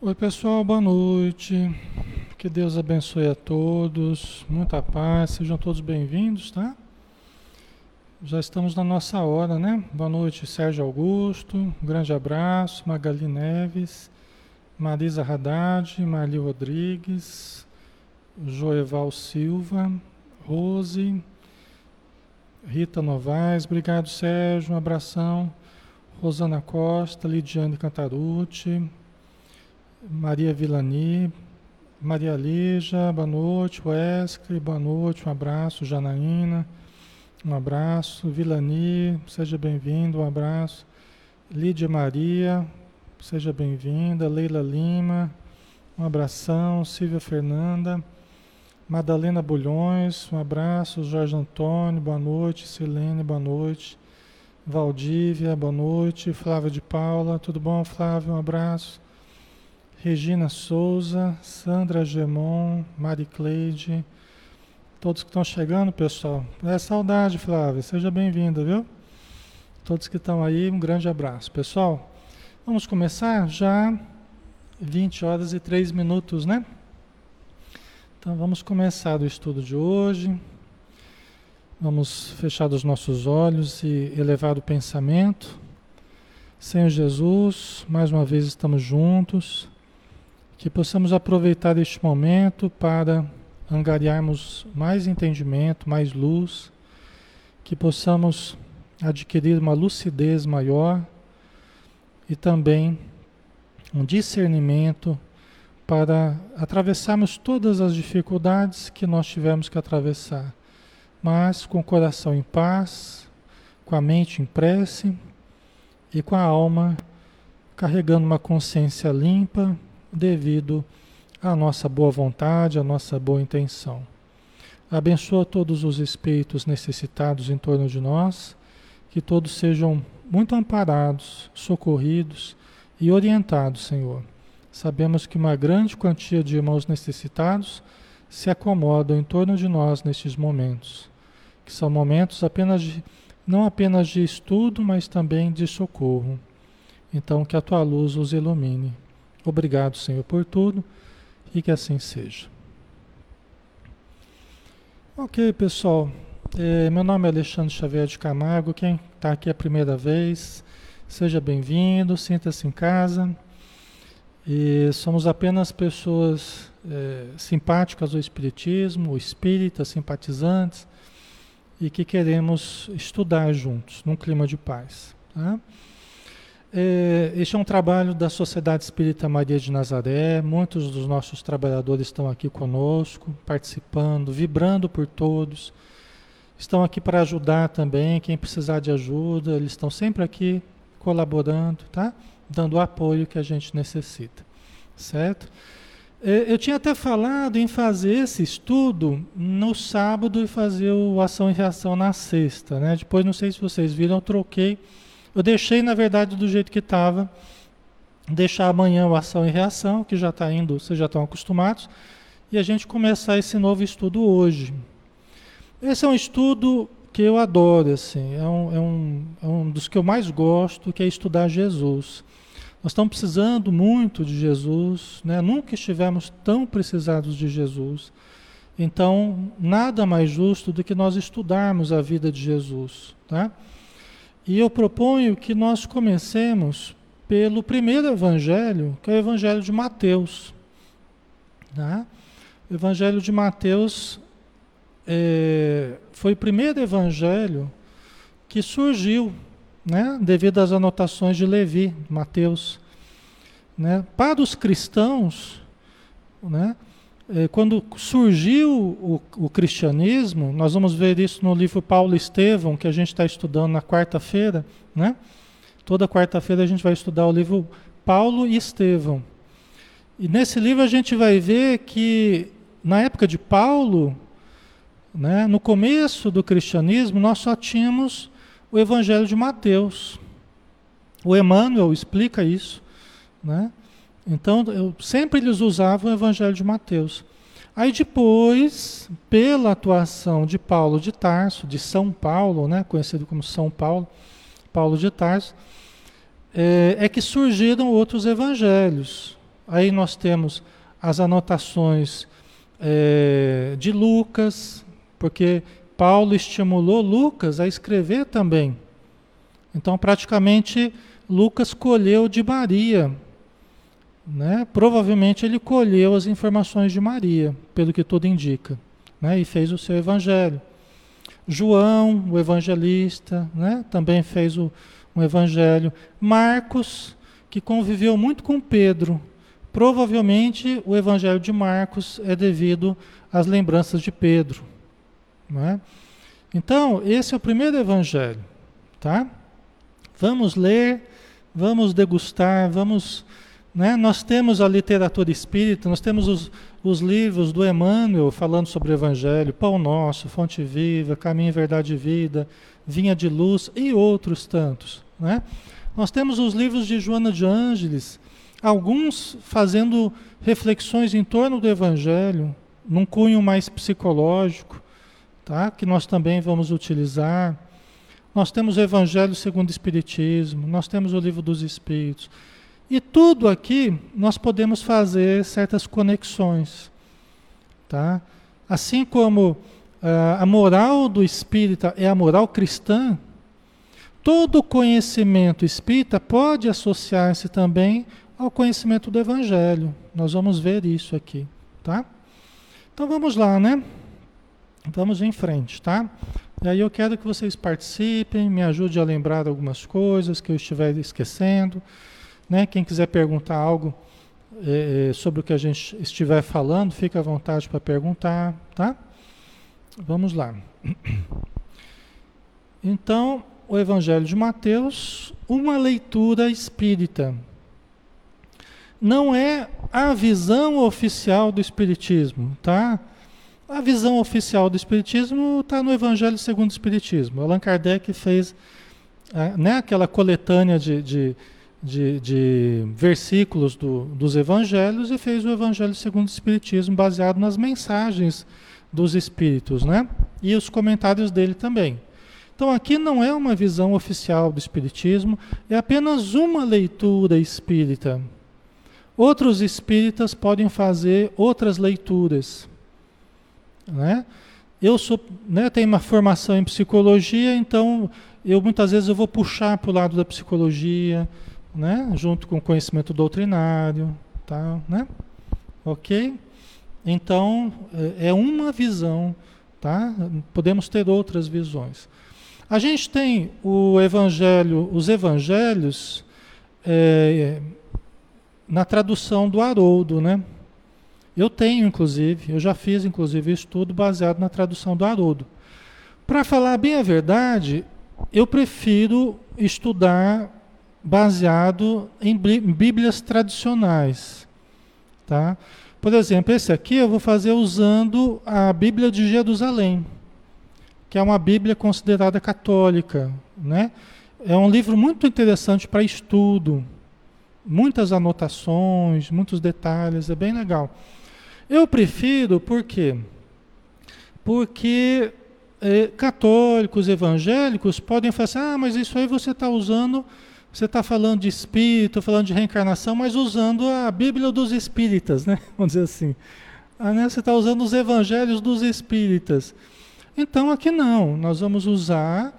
Oi, pessoal, boa noite. Que Deus abençoe a todos, muita paz, sejam todos bem-vindos, tá? Já estamos na nossa hora, né? Boa noite, Sérgio Augusto, um grande abraço, Magali Neves, Marisa Haddad, Marli Rodrigues, Joeval Silva, Rose, Rita Novaes, obrigado, Sérgio, um abração. Rosana Costa, Lidiane Cantarucci, Maria Vilani, Maria Lígia, boa noite. Wesley, boa noite, um abraço. Janaína, um abraço. Vilani, seja bem-vindo, um abraço. Lídia Maria, seja bem-vinda. Leila Lima, um abração. Silvia Fernanda, Madalena Bulhões, um abraço. Jorge Antônio, boa noite. Silene, boa noite. Valdívia, boa noite. Flávia de Paula, tudo bom, Flávia? Um abraço. Regina Souza, Sandra Gemon, Mari Cleide, todos que estão chegando, pessoal. É saudade, Flávia, seja bem-vinda, viu? Todos que estão aí, um grande abraço. Pessoal, vamos começar já 20 horas e 3 minutos, né? Então vamos começar o estudo de hoje. Vamos fechar os nossos olhos e elevar o pensamento. Senhor Jesus, mais uma vez estamos juntos que possamos aproveitar este momento para angariarmos mais entendimento, mais luz, que possamos adquirir uma lucidez maior e também um discernimento para atravessarmos todas as dificuldades que nós tivemos que atravessar, mas com o coração em paz, com a mente em prece e com a alma carregando uma consciência limpa devido à nossa boa vontade, à nossa boa intenção. Abençoa todos os espíritos necessitados em torno de nós, que todos sejam muito amparados, socorridos e orientados, Senhor. Sabemos que uma grande quantia de irmãos necessitados se acomodam em torno de nós nestes momentos, que são momentos apenas de, não apenas de estudo, mas também de socorro. Então, que a tua luz os ilumine. Obrigado, Senhor, por tudo e que assim seja. Ok, pessoal. É, meu nome é Alexandre Xavier de Camargo. Quem está aqui a primeira vez, seja bem-vindo, sinta-se em casa. E somos apenas pessoas é, simpáticas ao Espiritismo, espíritas, simpatizantes, e que queremos estudar juntos, num clima de paz. Tá? É, este é um trabalho da Sociedade Espírita Maria de Nazaré. Muitos dos nossos trabalhadores estão aqui conosco, participando, vibrando por todos. Estão aqui para ajudar também. Quem precisar de ajuda, eles estão sempre aqui colaborando, tá? Dando o apoio que a gente necessita, certo? É, eu tinha até falado em fazer esse estudo no sábado e fazer o ação e reação na sexta, né? Depois, não sei se vocês viram, eu troquei eu deixei, na verdade, do jeito que estava. Deixar amanhã o ação e reação, que já está indo, vocês já estão acostumados. E a gente começar esse novo estudo hoje. Esse é um estudo que eu adoro, assim, é um, é, um, é um dos que eu mais gosto, que é estudar Jesus. Nós estamos precisando muito de Jesus, né? nunca estivemos tão precisados de Jesus. Então, nada mais justo do que nós estudarmos a vida de Jesus. Tá? E eu proponho que nós comecemos pelo primeiro evangelho, que é o evangelho de Mateus. Tá? O evangelho de Mateus é, foi o primeiro evangelho que surgiu, né, devido às anotações de Levi, Mateus. Né? Para os cristãos, né, quando surgiu o, o, cristianismo, nós vamos ver isso no livro Paulo Estevão, que a gente está estudando na quarta-feira, né? Toda quarta-feira a gente vai estudar o livro Paulo e Estevão. E nesse livro a gente vai ver que na época de Paulo, né, no começo do cristianismo, nós só tínhamos o Evangelho de Mateus. O Emmanuel explica isso, né? Então, eu sempre eles usavam o Evangelho de Mateus. Aí depois, pela atuação de Paulo de Tarso, de São Paulo, né, conhecido como São Paulo, Paulo de Tarso, é, é que surgiram outros evangelhos. Aí nós temos as anotações é, de Lucas, porque Paulo estimulou Lucas a escrever também. Então, praticamente, Lucas colheu de Maria. Né? Provavelmente ele colheu as informações de Maria, pelo que tudo indica, né? e fez o seu evangelho. João, o evangelista, né? também fez o, um evangelho. Marcos, que conviveu muito com Pedro. Provavelmente o evangelho de Marcos é devido às lembranças de Pedro. Né? Então, esse é o primeiro evangelho. Tá? Vamos ler, vamos degustar, vamos. Né? Nós temos a literatura espírita, nós temos os, os livros do Emmanuel falando sobre o Evangelho, Pão Nosso, Fonte Viva, Caminho, Verdade e Vida, Vinha de Luz e outros tantos. Né? Nós temos os livros de Joana de Ângeles, alguns fazendo reflexões em torno do Evangelho, num cunho mais psicológico, tá? que nós também vamos utilizar. Nós temos o Evangelho segundo o Espiritismo, nós temos o Livro dos Espíritos. E tudo aqui nós podemos fazer certas conexões. Tá? Assim como uh, a moral do espírita é a moral cristã, todo conhecimento espírita pode associar-se também ao conhecimento do Evangelho. Nós vamos ver isso aqui. Tá? Então vamos lá, né? Vamos em frente, tá? E aí eu quero que vocês participem, me ajudem a lembrar algumas coisas que eu estiver esquecendo. Né? Quem quiser perguntar algo é, sobre o que a gente estiver falando, fique à vontade para perguntar, tá? Vamos lá. Então, o Evangelho de Mateus, uma leitura espírita. Não é a visão oficial do Espiritismo, tá? A visão oficial do Espiritismo está no Evangelho segundo o Espiritismo. Allan Kardec fez né, aquela coletânea de, de, de, de versículos do, dos Evangelhos e fez o Evangelho segundo o Espiritismo baseado nas mensagens dos Espíritos, né? E os comentários dele também. Então aqui não é uma visão oficial do Espiritismo, é apenas uma leitura espírita. Outros espíritas podem fazer outras leituras. Né? Eu sou, né, tenho uma formação em psicologia, então eu muitas vezes eu vou puxar para o lado da psicologia, né, junto com o conhecimento doutrinário, tá, né? Ok? Então é, é uma visão, tá? Podemos ter outras visões. A gente tem o evangelho, os evangelhos é, na tradução do Haroldo, né? Eu tenho, inclusive, eu já fiz, inclusive, estudo baseado na tradução do Haroldo. Para falar bem a verdade, eu prefiro estudar baseado em bíblias tradicionais. Tá? Por exemplo, esse aqui eu vou fazer usando a Bíblia de Jerusalém, que é uma Bíblia considerada católica. Né? É um livro muito interessante para estudo, muitas anotações, muitos detalhes, é bem legal. Eu prefiro por quê? Porque é, católicos, evangélicos podem falar assim, ah, mas isso aí você está usando, você está falando de espírito, falando de reencarnação, mas usando a Bíblia dos espíritas, né? Vamos dizer assim. Ah, né? Você está usando os evangelhos dos espíritas. Então aqui não, nós vamos usar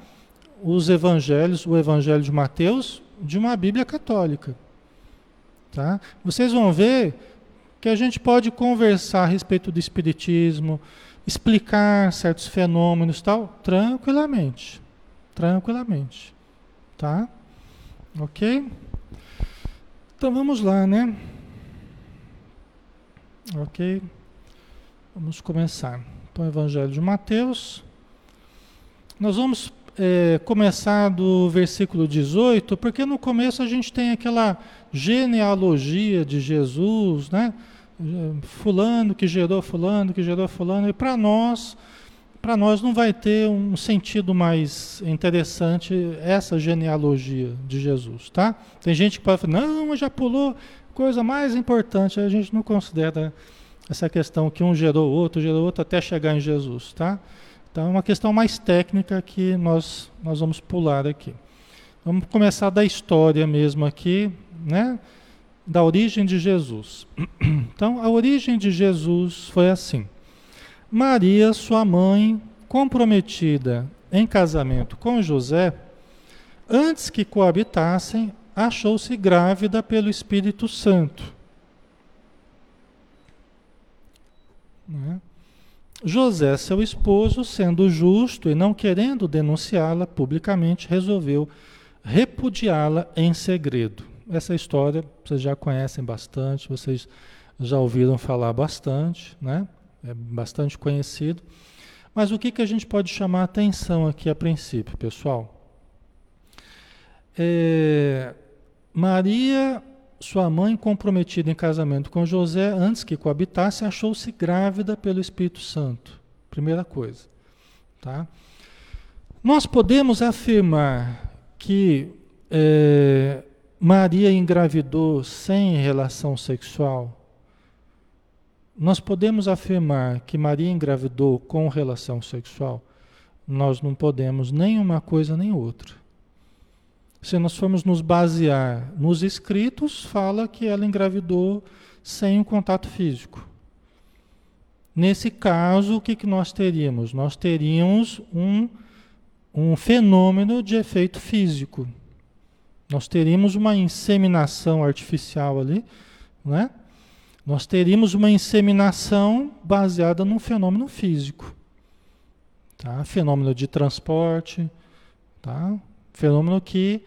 os evangelhos, o evangelho de Mateus, de uma Bíblia católica. Tá? Vocês vão ver que a gente pode conversar a respeito do espiritismo, explicar certos fenômenos tal, tranquilamente. Tranquilamente. Tá? Ok? Então vamos lá, né? Ok? Vamos começar. Então, Evangelho de Mateus. Nós vamos é, começar do versículo 18, porque no começo a gente tem aquela genealogia de Jesus, né? Fulano que gerou fulano, que gerou fulano, e para nós, para nós não vai ter um sentido mais interessante essa genealogia de Jesus, tá? Tem gente que pode falar, não, já pulou coisa mais importante, a gente não considera essa questão que um gerou outro, gerou outro até chegar em Jesus, tá? Então é uma questão mais técnica que nós, nós vamos pular aqui. Vamos começar da história mesmo aqui, né? da origem de Jesus. Então, a origem de Jesus foi assim: Maria, sua mãe, comprometida em casamento com José, antes que coabitassem, achou-se grávida pelo Espírito Santo. Né? José, seu esposo, sendo justo e não querendo denunciá-la publicamente, resolveu repudiá-la em segredo. Essa história vocês já conhecem bastante, vocês já ouviram falar bastante, né? É bastante conhecido. Mas o que, que a gente pode chamar atenção aqui a princípio, pessoal? É, Maria, sua mãe, comprometida em casamento com José, antes que coabitasse, achou-se grávida pelo Espírito Santo. Primeira coisa. Tá? Nós podemos afirmar que é, Maria engravidou sem relação sexual? Nós podemos afirmar que Maria engravidou com relação sexual? Nós não podemos nem uma coisa nem outra. Se nós formos nos basear nos escritos, fala que ela engravidou sem um contato físico. Nesse caso, o que, que nós teríamos? Nós teríamos um, um fenômeno de efeito físico. Nós teríamos uma inseminação artificial ali, né? Nós teríamos uma inseminação baseada num fenômeno físico. Tá? Fenômeno de transporte, tá? Fenômeno que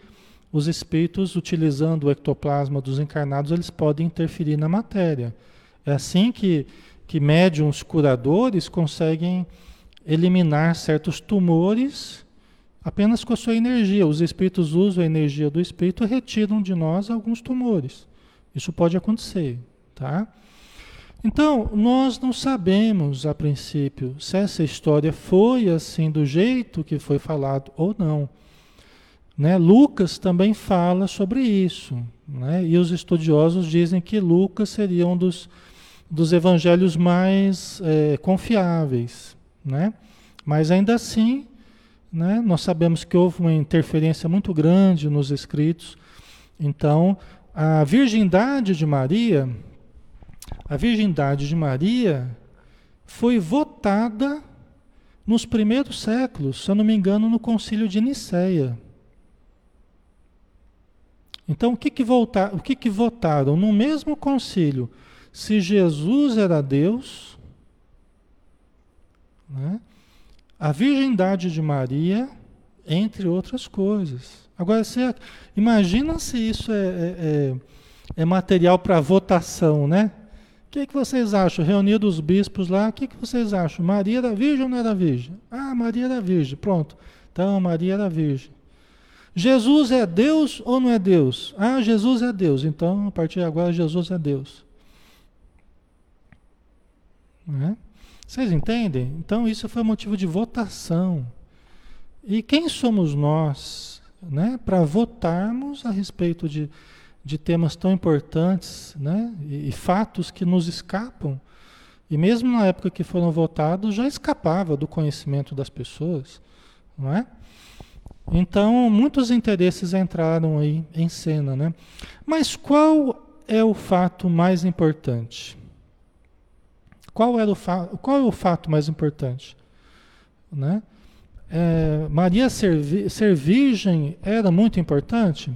os espíritos, utilizando o ectoplasma dos encarnados, eles podem interferir na matéria. É assim que, que médiums curadores conseguem eliminar certos tumores apenas com a sua energia. Os espíritos usam a energia do espírito e retiram de nós alguns tumores. Isso pode acontecer, tá? Então, nós não sabemos a princípio se essa história foi assim do jeito que foi falado ou não. Né? Lucas também fala sobre isso. Né? E os estudiosos dizem que Lucas seria um dos, dos evangelhos mais é, confiáveis. Né? Mas ainda assim, né? nós sabemos que houve uma interferência muito grande nos escritos. Então, a virgindade de Maria, a virgindade de Maria foi votada nos primeiros séculos, se eu não me engano, no concílio de Nicéia. Então, o que que, voltar, o que que votaram no mesmo concílio? Se Jesus era Deus, né? a virgindade de Maria, entre outras coisas. Agora, você, imagina se isso é, é, é, é material para votação, né? Que, que vocês acham? Reunido os bispos lá, o que, que vocês acham? Maria era virgem ou não era virgem? Ah, Maria era virgem, pronto. Então, Maria era virgem. Jesus é Deus ou não é Deus? Ah, Jesus é Deus. Então, a partir de agora, Jesus é Deus. É? Vocês entendem? Então, isso foi motivo de votação. E quem somos nós né, para votarmos a respeito de, de temas tão importantes né, e, e fatos que nos escapam? E mesmo na época que foram votados, já escapava do conhecimento das pessoas. Não é? Então, muitos interesses entraram aí em cena, né? Mas qual é o fato mais importante? Qual, era o qual é o fato mais importante? Né? É, Maria ser, ser virgem era muito importante?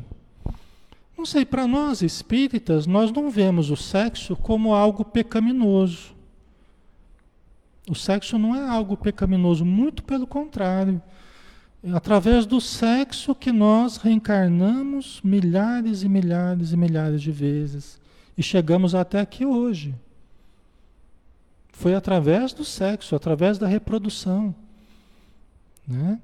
Não sei, para nós espíritas, nós não vemos o sexo como algo pecaminoso. O sexo não é algo pecaminoso, muito pelo contrário. É através do sexo que nós reencarnamos milhares e milhares e milhares de vezes e chegamos até aqui hoje. Foi através do sexo, através da reprodução. Né?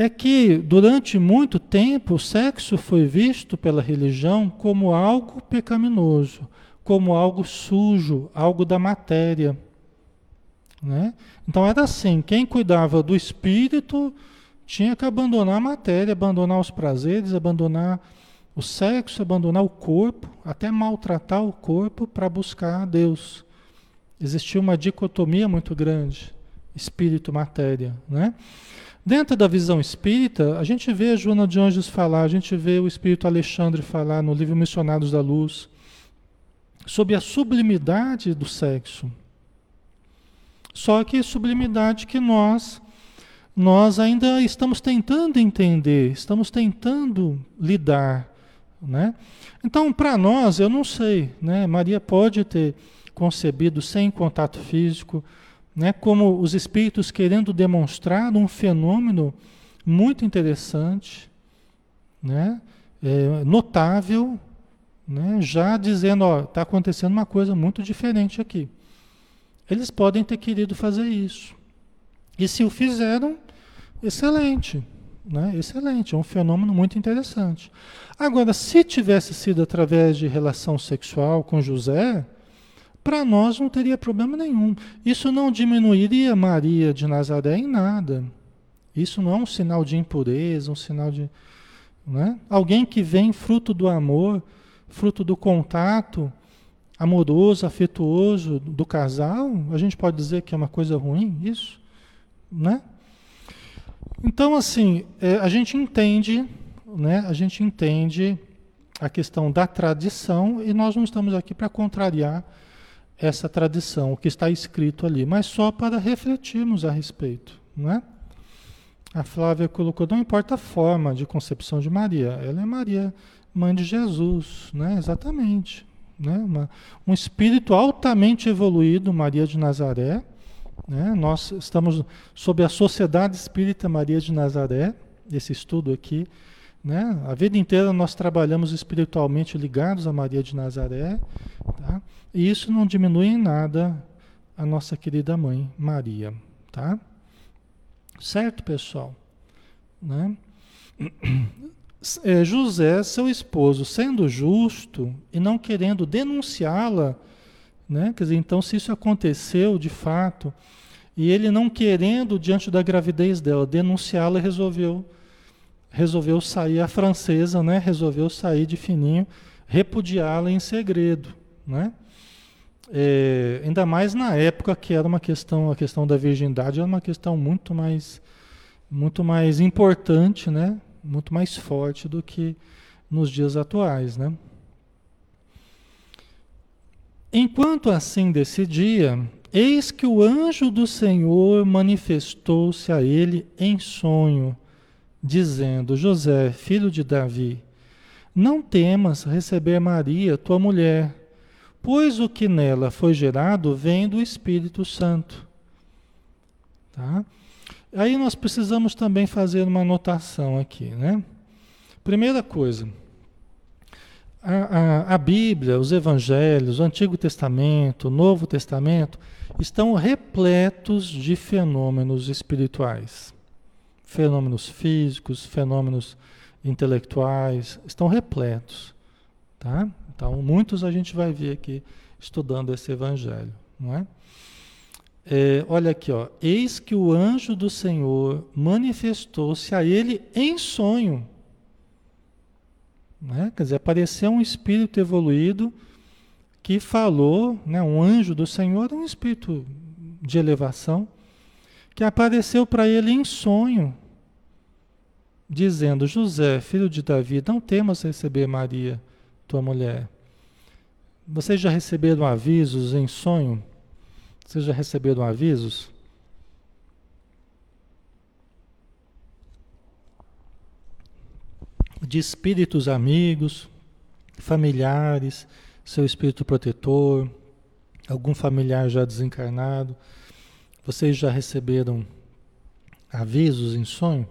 É que durante muito tempo o sexo foi visto pela religião como algo pecaminoso, como algo sujo, algo da matéria. Né? Então era assim: quem cuidava do espírito tinha que abandonar a matéria, abandonar os prazeres, abandonar o sexo, abandonar o corpo, até maltratar o corpo para buscar a Deus. Existia uma dicotomia muito grande, espírito-matéria, né? Dentro da visão espírita, a gente vê a Joana de Anjos falar, a gente vê o espírito Alexandre falar no livro Missionários da Luz, sobre a sublimidade do sexo. Só que sublimidade que nós nós ainda estamos tentando entender, estamos tentando lidar, né? Então, para nós, eu não sei, né? Maria pode ter concebido sem contato físico, né? Como os espíritos querendo demonstrar um fenômeno muito interessante, né? É, notável, né? Já dizendo, ó, está acontecendo uma coisa muito diferente aqui. Eles podem ter querido fazer isso. E se o fizeram, excelente. Né? Excelente, é um fenômeno muito interessante. Agora, se tivesse sido através de relação sexual com José, para nós não teria problema nenhum. Isso não diminuiria Maria de Nazaré em nada. Isso não é um sinal de impureza, um sinal de. Né? Alguém que vem fruto do amor, fruto do contato amoroso, afetuoso do casal, a gente pode dizer que é uma coisa ruim, isso? Né? Então, assim, é, a gente entende, né? A gente entende a questão da tradição e nós não estamos aqui para contrariar essa tradição, o que está escrito ali, mas só para refletirmos a respeito, né? A Flávia colocou, não importa a forma de concepção de Maria, ela é Maria, mãe de Jesus, né? Exatamente, né? Uma, um espírito altamente evoluído, Maria de Nazaré, né? Nós estamos sob a Sociedade Espírita Maria de Nazaré, esse estudo aqui. Né? A vida inteira nós trabalhamos espiritualmente ligados a Maria de Nazaré. Tá? E isso não diminui em nada a nossa querida mãe, Maria. Tá? Certo, pessoal? Né? É, José, seu esposo, sendo justo e não querendo denunciá-la, né? Quer dizer, então, se isso aconteceu de fato, e ele não querendo, diante da gravidez dela, denunciá-la, resolveu resolveu sair a francesa, né? Resolveu sair de fininho, repudiá-la em segredo, né? É, ainda mais na época que era uma questão, a questão da virgindade era uma questão muito mais, muito mais importante, né? Muito mais forte do que nos dias atuais, né? Enquanto assim decidia, Eis que o anjo do Senhor manifestou-se a ele em sonho, dizendo: José, filho de Davi, não temas receber Maria, tua mulher, pois o que nela foi gerado vem do Espírito Santo. Tá? Aí nós precisamos também fazer uma anotação aqui, né? Primeira coisa, a, a, a Bíblia, os Evangelhos, o Antigo Testamento, o Novo Testamento, estão repletos de fenômenos espirituais. Fenômenos físicos, fenômenos intelectuais, estão repletos. Tá? Então, muitos a gente vai ver aqui estudando esse evangelho. Não é? É, olha aqui, ó. eis que o anjo do Senhor manifestou-se a ele em sonho. Né? Quer dizer, apareceu um espírito evoluído que falou, né, um anjo do Senhor, um espírito de elevação, que apareceu para ele em sonho, dizendo: José, filho de Davi, não temas receber Maria, tua mulher. Vocês já receberam avisos em sonho? Vocês já receberam avisos? De espíritos amigos, familiares, seu espírito protetor, algum familiar já desencarnado. Vocês já receberam avisos em sonho?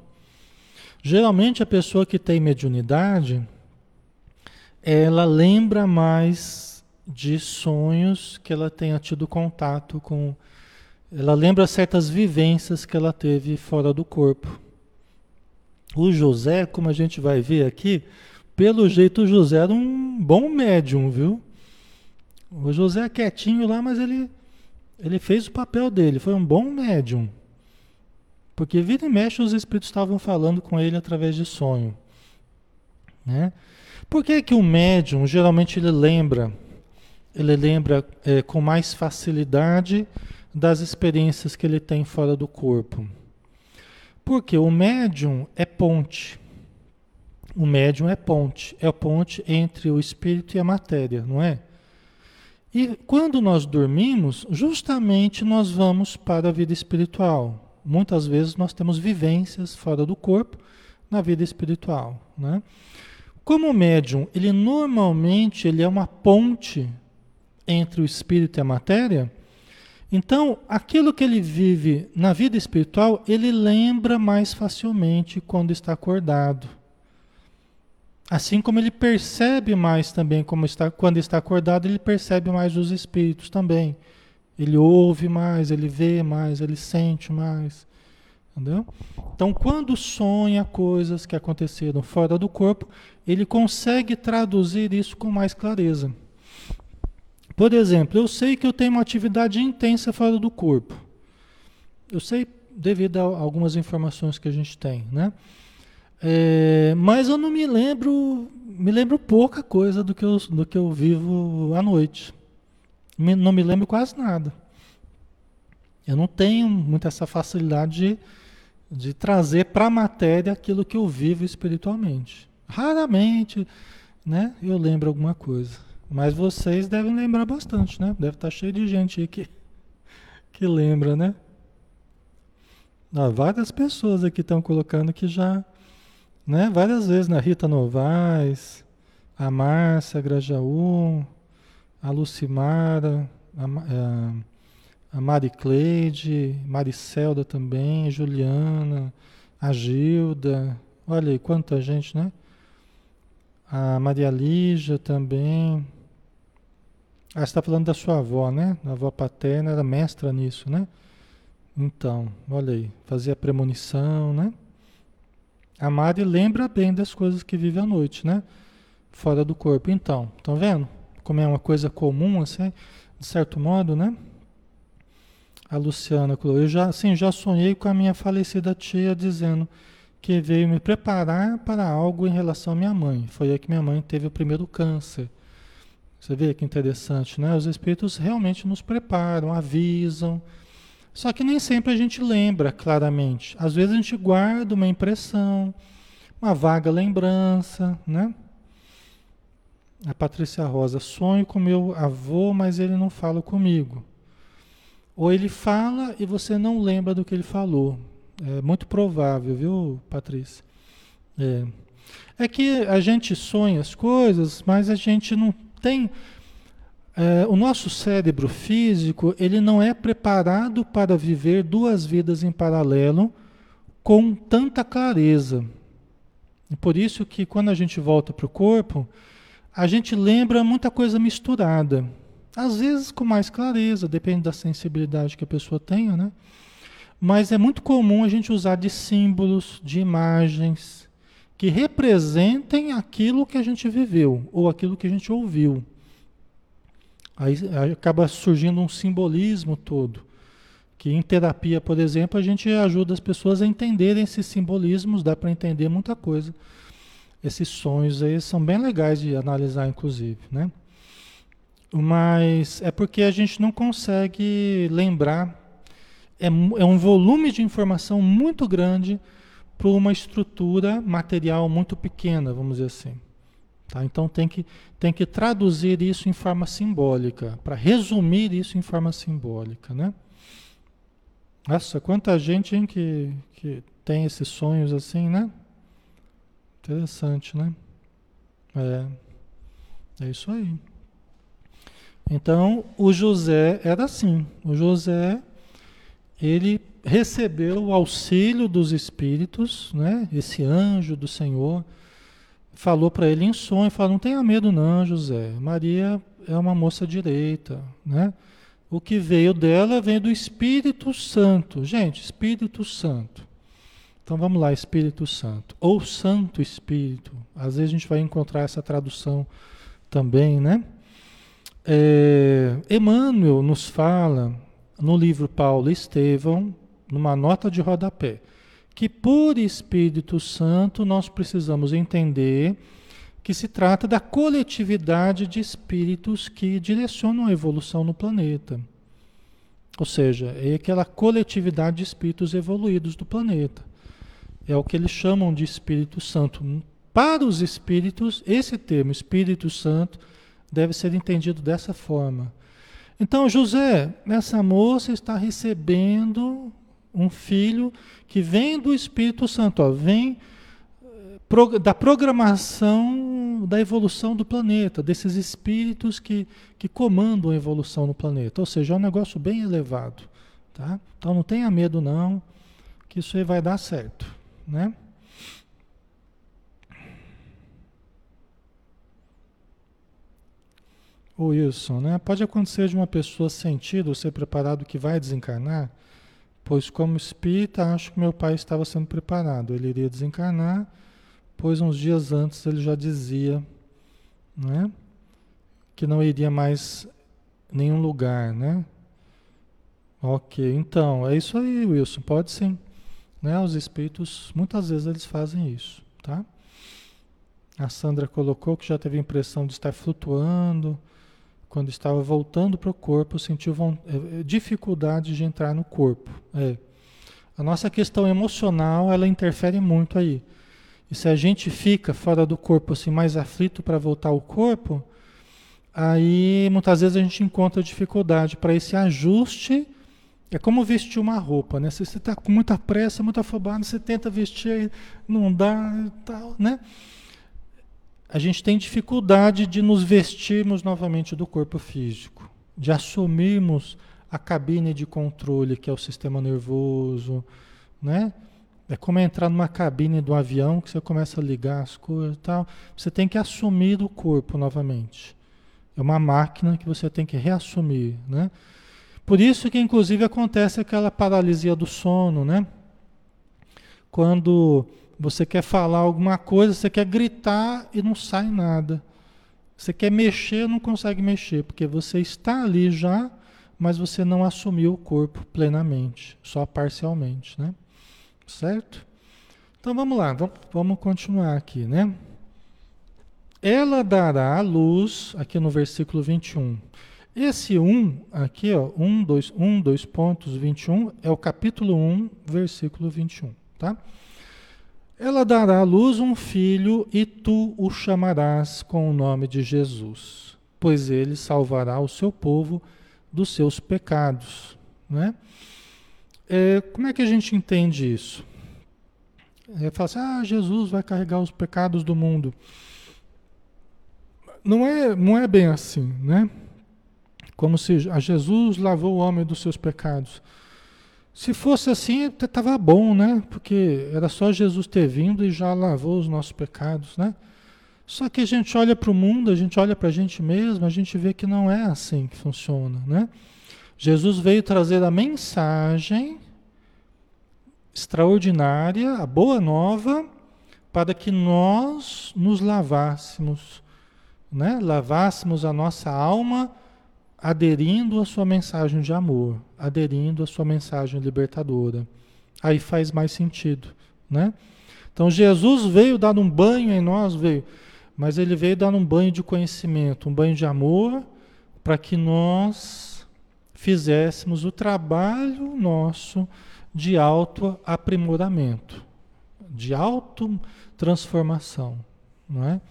Geralmente a pessoa que tem mediunidade, ela lembra mais de sonhos que ela tenha tido contato com. Ela lembra certas vivências que ela teve fora do corpo. O José, como a gente vai ver aqui, pelo jeito o José era um bom médium, viu? O José é quietinho lá, mas ele, ele fez o papel dele, foi um bom médium. Porque vira e mexe os espíritos estavam falando com ele através de sonho. Né? Por que, que o médium geralmente ele lembra, ele lembra é, com mais facilidade das experiências que ele tem fora do corpo? Porque o médium é ponte. O médium é ponte, é a ponte entre o espírito e a matéria, não é? E quando nós dormimos, justamente nós vamos para a vida espiritual. Muitas vezes nós temos vivências fora do corpo na vida espiritual, né? Como médium, ele normalmente ele é uma ponte entre o espírito e a matéria. Então, aquilo que ele vive na vida espiritual, ele lembra mais facilmente quando está acordado. Assim como ele percebe mais também como está, quando está acordado, ele percebe mais os espíritos também. Ele ouve mais, ele vê mais, ele sente mais. Entendeu? Então, quando sonha coisas que aconteceram fora do corpo, ele consegue traduzir isso com mais clareza. Por exemplo, eu sei que eu tenho uma atividade intensa fora do corpo. Eu sei devido a algumas informações que a gente tem, né? É, mas eu não me lembro, me lembro pouca coisa do que eu, do que eu vivo à noite. Me, não me lembro quase nada. Eu não tenho muita essa facilidade de, de trazer para a matéria aquilo que eu vivo espiritualmente. Raramente, né? Eu lembro alguma coisa. Mas vocês devem lembrar bastante, né? Deve estar tá cheio de gente aí que, que lembra, né? Ah, várias pessoas aqui estão colocando que já né? Várias vezes, na Rita Novaes, a Márcia Grajaú, a Lucimara, a, é, a Mari Cleide, Maricelda também, Juliana, a Gilda, olha aí quanta gente, né? A Maria Lígia também. Ah, está falando da sua avó, né? A avó paterna era mestra nisso, né? Então, olha aí, fazia premonição, né? A Mari lembra bem das coisas que vive à noite, né? Fora do corpo. Então, estão vendo? Como é uma coisa comum, assim, de certo modo, né? A Luciana falou, eu já, sim, já sonhei com a minha falecida tia dizendo que veio me preparar para algo em relação à minha mãe. Foi aí que minha mãe teve o primeiro câncer. Você vê que interessante, né? Os espíritos realmente nos preparam, avisam, só que nem sempre a gente lembra claramente. Às vezes a gente guarda uma impressão, uma vaga lembrança, né? A Patrícia Rosa, sonho com meu avô, mas ele não fala comigo. Ou ele fala e você não lembra do que ele falou. É muito provável, viu, Patrícia? É. é que a gente sonha as coisas, mas a gente não tem é, o nosso cérebro físico ele não é preparado para viver duas vidas em paralelo com tanta clareza. E por isso que quando a gente volta para o corpo, a gente lembra muita coisa misturada. Às vezes com mais clareza, depende da sensibilidade que a pessoa tenha, né? Mas é muito comum a gente usar de símbolos, de imagens que representem aquilo que a gente viveu ou aquilo que a gente ouviu. Aí, acaba surgindo um simbolismo todo. Que em terapia, por exemplo, a gente ajuda as pessoas a entenderem esses simbolismos, dá para entender muita coisa. Esses sonhos aí são bem legais de analisar, inclusive, né? Mas é porque a gente não consegue lembrar. É, é um volume de informação muito grande para uma estrutura material muito pequena, vamos dizer assim. Tá? Então tem que, tem que traduzir isso em forma simbólica, para resumir isso em forma simbólica. Né? Nossa, quanta gente hein, que, que tem esses sonhos assim, né? Interessante, né? É, é isso aí. Então, o José era assim. O José, ele recebeu o auxílio dos espíritos, né? Esse anjo do Senhor falou para ele em sonho, falou, não tenha medo não, José. Maria é uma moça direita, né? O que veio dela vem do Espírito Santo. Gente, Espírito Santo. Então vamos lá, Espírito Santo. Ou Santo Espírito. Às vezes a gente vai encontrar essa tradução também, né? É, Emmanuel nos fala no livro Paulo Estevão, numa nota de rodapé que por Espírito Santo nós precisamos entender que se trata da coletividade de espíritos que direcionam a evolução no planeta. Ou seja, é aquela coletividade de espíritos evoluídos do planeta. É o que eles chamam de Espírito Santo. Para os espíritos, esse termo, Espírito Santo, deve ser entendido dessa forma. Então, José, essa moça está recebendo um filho que vem do Espírito Santo, ó, vem eh, da programação da evolução do planeta, desses espíritos que, que comandam a evolução no planeta. Ou seja, é um negócio bem elevado. Tá? Então não tenha medo não, que isso aí vai dar certo. Né? O Wilson, né? Pode acontecer de uma pessoa sentir ou ser preparado que vai desencarnar, pois como espírita acho que meu pai estava sendo preparado. Ele iria desencarnar, pois uns dias antes ele já dizia, né? Que não iria mais nenhum lugar, né? Ok, então, é isso aí, Wilson, pode sim. Né? Os espíritos, muitas vezes eles fazem isso, tá? A Sandra colocou que já teve a impressão de estar flutuando, quando estava voltando para o corpo, sentiu eh, eh, dificuldade de entrar no corpo. É. A nossa questão emocional, ela interfere muito aí. E se a gente fica fora do corpo assim mais aflito para voltar ao corpo, aí muitas vezes a gente encontra dificuldade para esse ajuste. É como vestir uma roupa, né? Se você está com muita pressa, muito afobado, você tenta vestir, não dá, tal, né? A gente tem dificuldade de nos vestirmos novamente do corpo físico, de assumirmos a cabine de controle, que é o sistema nervoso, né? É como entrar numa cabine do avião que você começa a ligar as coisas e tal. Você tem que assumir o corpo novamente. É uma máquina que você tem que reassumir, né? Por isso que inclusive acontece aquela paralisia do sono, né? Quando você quer falar alguma coisa, você quer gritar e não sai nada. Você quer mexer, não consegue mexer, porque você está ali já, mas você não assumiu o corpo plenamente, só parcialmente, né? Certo? Então vamos lá, vamos continuar aqui, né? Ela dará a luz, aqui no versículo 21. Esse 1 aqui, ó, 1, 2, 1, 2 pontos, 21, é o capítulo 1, versículo 21, tá? Ela dará à luz um filho e tu o chamarás com o nome de Jesus, pois ele salvará o seu povo dos seus pecados. Né? É, como é que a gente entende isso? É, fala assim, ah, Jesus vai carregar os pecados do mundo. Não é, não é bem assim, né? Como se a Jesus lavou o homem dos seus pecados. Se fosse assim, estava bom, né? Porque era só Jesus ter vindo e já lavou os nossos pecados, né? Só que a gente olha para o mundo, a gente olha para a gente mesmo, a gente vê que não é assim que funciona, né? Jesus veio trazer a mensagem extraordinária, a boa nova, para que nós nos lavássemos, né? Lavássemos a nossa alma aderindo à sua mensagem de amor, aderindo à sua mensagem libertadora. Aí faz mais sentido, né? Então Jesus veio dar um banho em nós, veio, mas ele veio dar um banho de conhecimento, um banho de amor, para que nós fizéssemos o trabalho nosso de auto aprimoramento, de auto transformação, não é?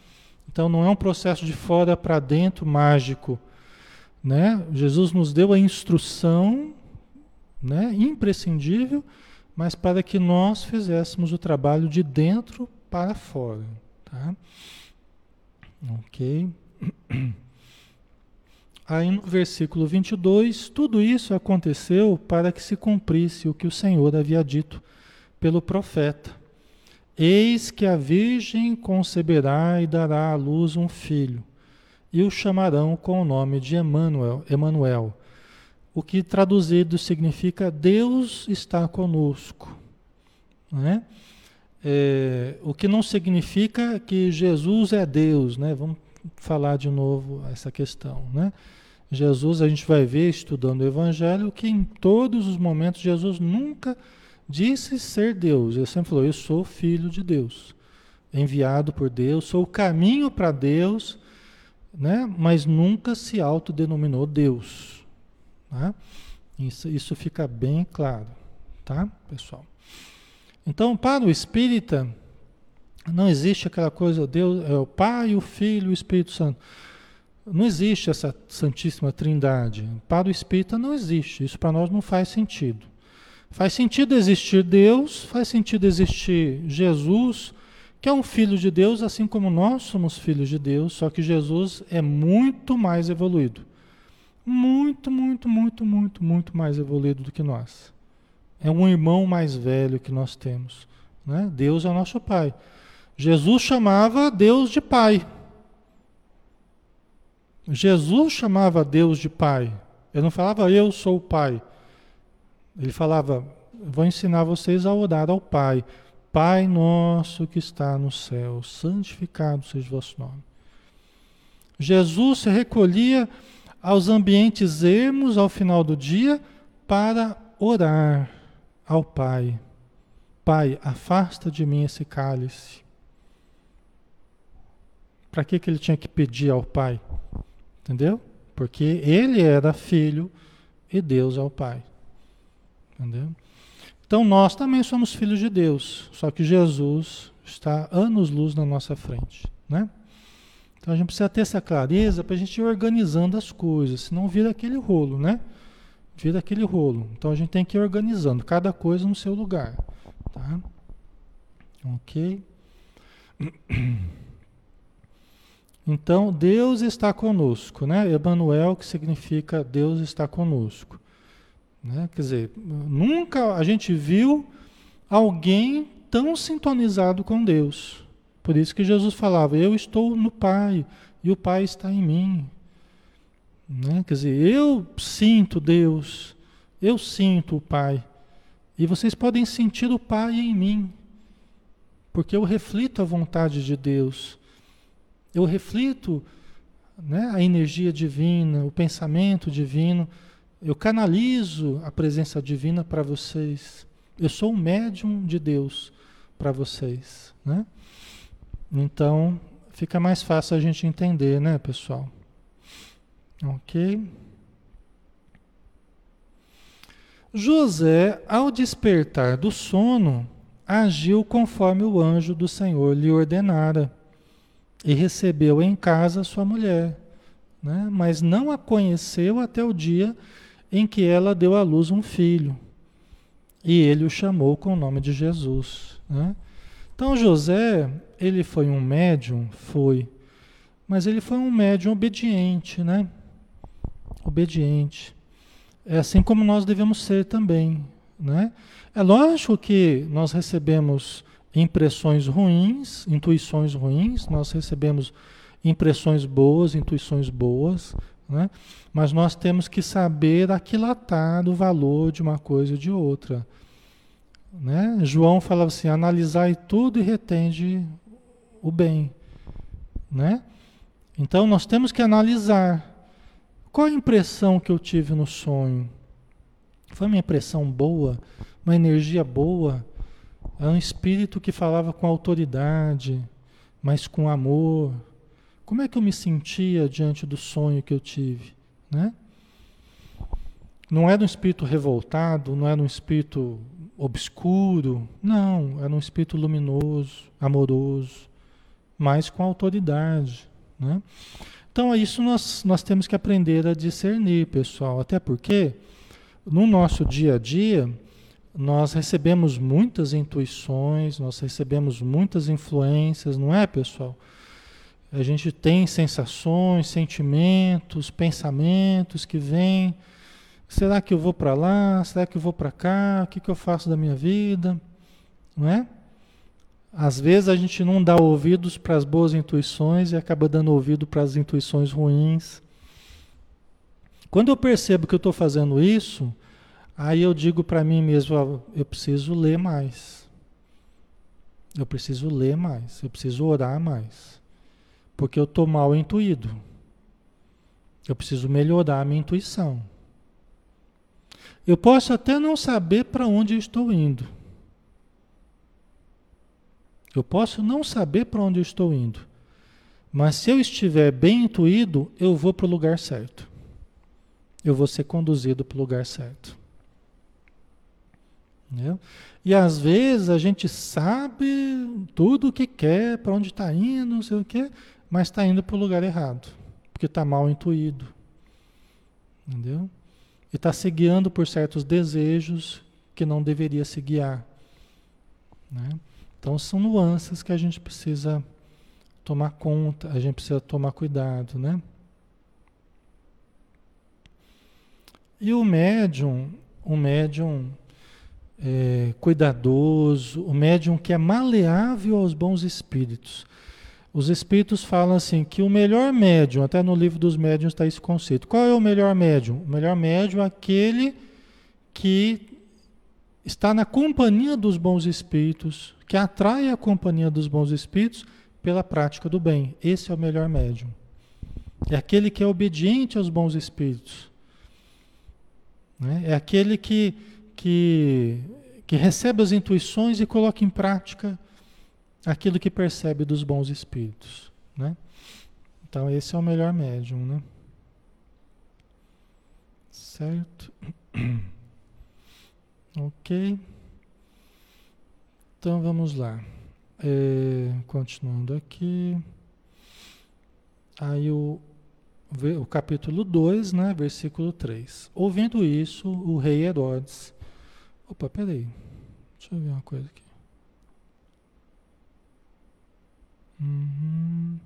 Então não é um processo de fora para dentro mágico, né? Jesus nos deu a instrução né, imprescindível, mas para que nós fizéssemos o trabalho de dentro para fora. Tá? Ok. Aí no versículo 22, tudo isso aconteceu para que se cumprisse o que o Senhor havia dito pelo profeta. Eis que a Virgem conceberá e dará à luz um filho e o chamarão com o nome de Emanuel, Emanuel, o que traduzido significa Deus está conosco. Né? É, o que não significa que Jesus é Deus, né? Vamos falar de novo essa questão, né? Jesus, a gente vai ver estudando o Evangelho que em todos os momentos Jesus nunca disse ser Deus. Ele sempre falou: Eu sou filho de Deus, enviado por Deus, sou o caminho para Deus né? mas nunca se autodenominou Deus. Tá? Isso, isso fica bem claro, tá, pessoal? Então, para o espírita, não existe aquela coisa, Deus é o Pai, o Filho o Espírito Santo. Não existe essa Santíssima Trindade. Para o espírita não existe. Isso para nós não faz sentido. Faz sentido existir Deus, faz sentido existir Jesus, que é um filho de Deus, assim como nós somos filhos de Deus, só que Jesus é muito mais evoluído. Muito, muito, muito, muito, muito mais evoluído do que nós. É um irmão mais velho que nós temos. Né? Deus é nosso Pai. Jesus chamava Deus de Pai. Jesus chamava Deus de Pai. Ele não falava eu sou o Pai. Ele falava, vou ensinar vocês a orar ao Pai. Pai nosso que está no céu, santificado seja o vosso nome. Jesus se recolhia aos ambientes ermos ao final do dia para orar ao Pai. Pai, afasta de mim esse cálice. Para que, que ele tinha que pedir ao Pai? Entendeu? Porque ele era filho e Deus é o Pai. Entendeu? Então nós também somos filhos de Deus, só que Jesus está anos-luz na nossa frente, né? Então a gente precisa ter essa clareza para a gente ir organizando as coisas, senão vira aquele rolo, né? Vira aquele rolo. Então a gente tem que ir organizando cada coisa no seu lugar, tá? Ok? Então Deus está conosco, né? Emmanuel, que significa Deus está conosco. Né? Quer dizer, nunca a gente viu alguém tão sintonizado com Deus. Por isso que Jesus falava: Eu estou no Pai e o Pai está em mim. Né? Quer dizer, eu sinto Deus, eu sinto o Pai. E vocês podem sentir o Pai em mim, porque eu reflito a vontade de Deus. Eu reflito né, a energia divina, o pensamento divino. Eu canalizo a presença divina para vocês. Eu sou um médium de Deus para vocês, né? Então, fica mais fácil a gente entender, né, pessoal? OK? José, ao despertar do sono, agiu conforme o anjo do Senhor lhe ordenara e recebeu em casa sua mulher, né? mas não a conheceu até o dia em que ela deu à luz um filho. E ele o chamou com o nome de Jesus. Né? Então José, ele foi um médium? Foi. Mas ele foi um médium obediente, né? Obediente. É assim como nós devemos ser também, né? É lógico que nós recebemos impressões ruins, intuições ruins, nós recebemos impressões boas, intuições boas, né? Mas nós temos que saber aquilatar o valor de uma coisa e de outra. Né? João falava assim: analisai tudo e retende o bem. Né? Então nós temos que analisar. Qual a impressão que eu tive no sonho? Foi uma impressão boa? Uma energia boa? É um espírito que falava com autoridade, mas com amor, como é que eu me sentia diante do sonho que eu tive? Né? Não era um espírito revoltado, não era um espírito obscuro, não, era um espírito luminoso, amoroso, mas com autoridade. Né? Então, é isso nós, nós temos que aprender a discernir, pessoal, até porque no nosso dia a dia nós recebemos muitas intuições, nós recebemos muitas influências, não é, pessoal? A gente tem sensações, sentimentos, pensamentos que vêm. Será que eu vou para lá? Será que eu vou para cá? O que, que eu faço da minha vida? Não é? Às vezes a gente não dá ouvidos para as boas intuições e acaba dando ouvido para as intuições ruins. Quando eu percebo que eu estou fazendo isso, aí eu digo para mim mesmo: eu preciso ler mais. Eu preciso ler mais. Eu preciso orar mais. Porque eu estou mal intuído. Eu preciso melhorar a minha intuição. Eu posso até não saber para onde eu estou indo. Eu posso não saber para onde eu estou indo. Mas se eu estiver bem intuído, eu vou para o lugar certo. Eu vou ser conduzido para o lugar certo. Entendeu? E às vezes a gente sabe tudo o que quer, para onde está indo, não sei o quê, mas está indo para o lugar errado. porque está mal intuído. Entendeu? E está se guiando por certos desejos que não deveria se guiar. Né? Então são nuances que a gente precisa tomar conta, a gente precisa tomar cuidado, né? E o médium, o médium é, cuidadoso, o médium que é maleável aos bons espíritos. Os espíritos falam assim que o melhor médium, até no livro dos médiuns está esse conceito. Qual é o melhor médium? O melhor médium é aquele que está na companhia dos bons espíritos, que atrai a companhia dos bons espíritos pela prática do bem. Esse é o melhor médium. É aquele que é obediente aos bons espíritos. Né? É aquele que, que, que recebe as intuições e coloca em prática aquilo que percebe dos bons espíritos. Né? Então, esse é o melhor médium. Né? Certo? ok. Então, vamos lá. É, continuando aqui. Aí o o capítulo 2, né, versículo 3. Ouvindo isso, o rei Herodes. Opa, peraí. Deixa eu ver uma coisa aqui. Uhum.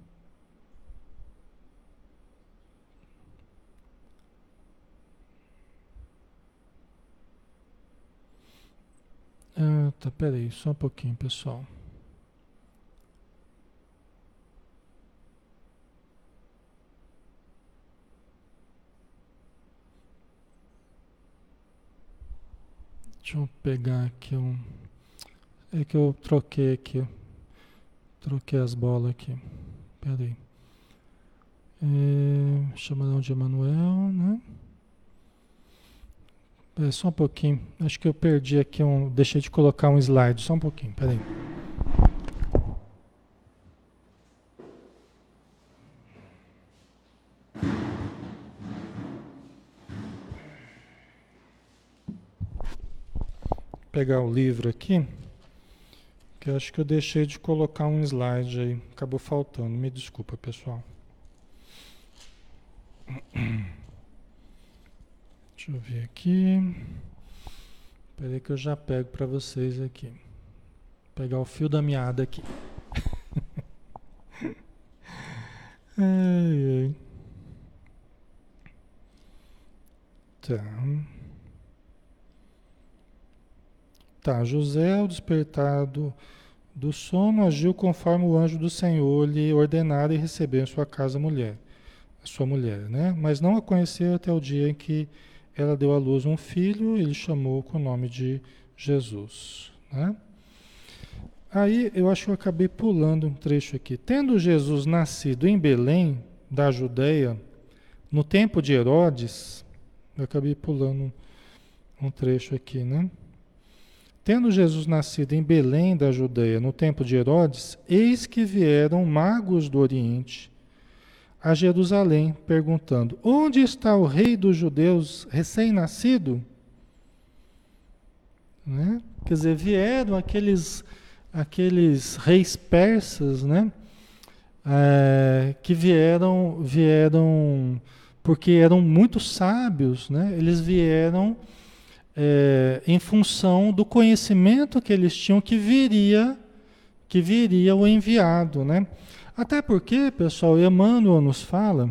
Ah, tá, peraí, só um pouquinho, pessoal. Deixa eu pegar aqui um. É que eu troquei aqui. Troquei as bolas aqui. Pera aí. É, chamarão de Emanuel, né? É, só um pouquinho. Acho que eu perdi aqui um. Deixei de colocar um slide. Só um pouquinho. Pera aí. pegar o livro aqui, que acho que eu deixei de colocar um slide aí, acabou faltando. Me desculpa, pessoal. Deixa eu ver aqui. Espera que eu já pego para vocês aqui. Vou pegar o fio da meada aqui. ai, ai. Tá. Tá, José, ao despertado do sono, agiu conforme o anjo do Senhor lhe ordenara e recebeu em sua casa a mulher, a sua mulher, né? Mas não a conheceu até o dia em que ela deu à luz um filho e ele chamou com o nome de Jesus, né? Aí eu acho que eu acabei pulando um trecho aqui. Tendo Jesus nascido em Belém, da Judéia, no tempo de Herodes, eu acabei pulando um trecho aqui, né? Tendo Jesus nascido em Belém da Judeia, no tempo de Herodes, eis que vieram magos do Oriente a Jerusalém, perguntando: Onde está o rei dos judeus recém-nascido? Né? Quer dizer, vieram aqueles, aqueles reis persas, né? É, que vieram, vieram porque eram muito sábios, né? Eles vieram é, em função do conhecimento que eles tinham que viria, que viria o enviado, né? Até porque, pessoal, Emmanuel nos fala,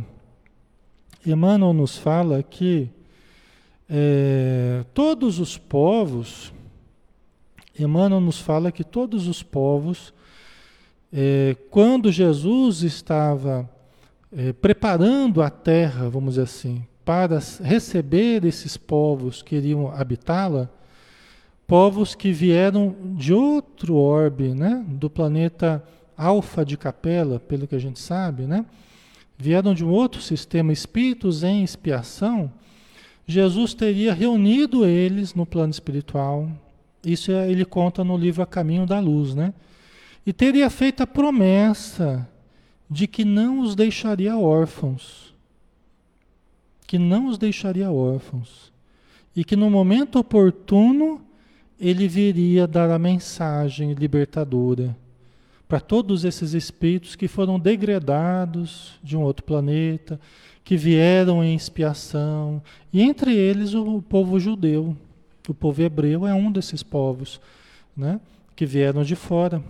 Emmanuel nos fala que é, todos os povos, Emmanuel nos fala que todos os povos, é, quando Jesus estava é, preparando a terra, vamos dizer assim, para receber esses povos que iriam habitá-la, povos que vieram de outro orbe, né? do planeta Alfa de Capela, pelo que a gente sabe, né? vieram de um outro sistema, espíritos em expiação, Jesus teria reunido eles no plano espiritual. Isso é, ele conta no livro A Caminho da Luz, né? E teria feito a promessa de que não os deixaria órfãos que não os deixaria órfãos e que no momento oportuno ele viria dar a mensagem libertadora para todos esses espíritos que foram degradados de um outro planeta, que vieram em expiação, e entre eles o povo judeu, o povo hebreu é um desses povos, né, que vieram de fora.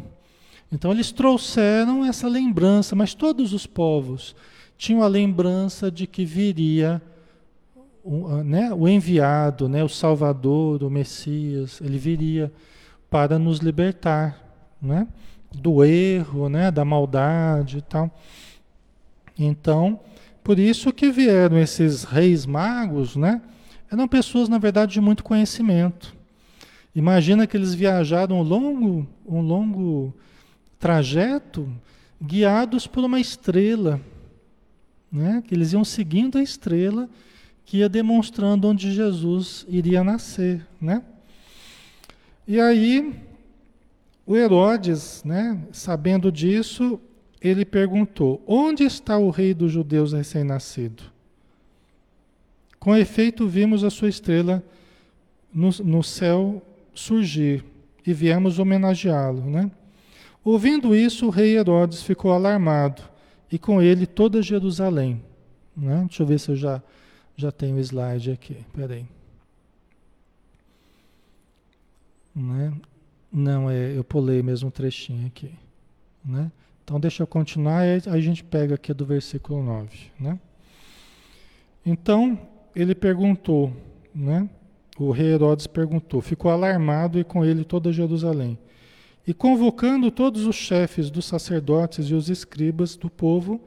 Então eles trouxeram essa lembrança, mas todos os povos tinham a lembrança de que viria o, né, o enviado, né, o Salvador, o Messias, ele viria para nos libertar, né, do erro, né, da maldade e tal. Então, por isso que vieram esses reis magos, né, eram pessoas na verdade de muito conhecimento. Imagina que eles viajaram um longo, um longo trajeto guiados por uma estrela, né? que eles iam seguindo a estrela que ia demonstrando onde Jesus iria nascer. Né? E aí, o Herodes, né, sabendo disso, ele perguntou: Onde está o rei dos judeus recém-nascido? Com efeito, vimos a sua estrela no, no céu surgir e viemos homenageá-lo. Né? Ouvindo isso, o rei Herodes ficou alarmado e com ele toda Jerusalém. Né? Deixa eu ver se eu já, já tenho o slide aqui. Peraí. Né? Não, é, eu pulei mesmo um trechinho aqui. Né? Então deixa eu continuar e a gente pega aqui do versículo 9. Né? Então ele perguntou, né? o rei Herodes perguntou, ficou alarmado e com ele toda Jerusalém. E convocando todos os chefes dos sacerdotes e os escribas do povo,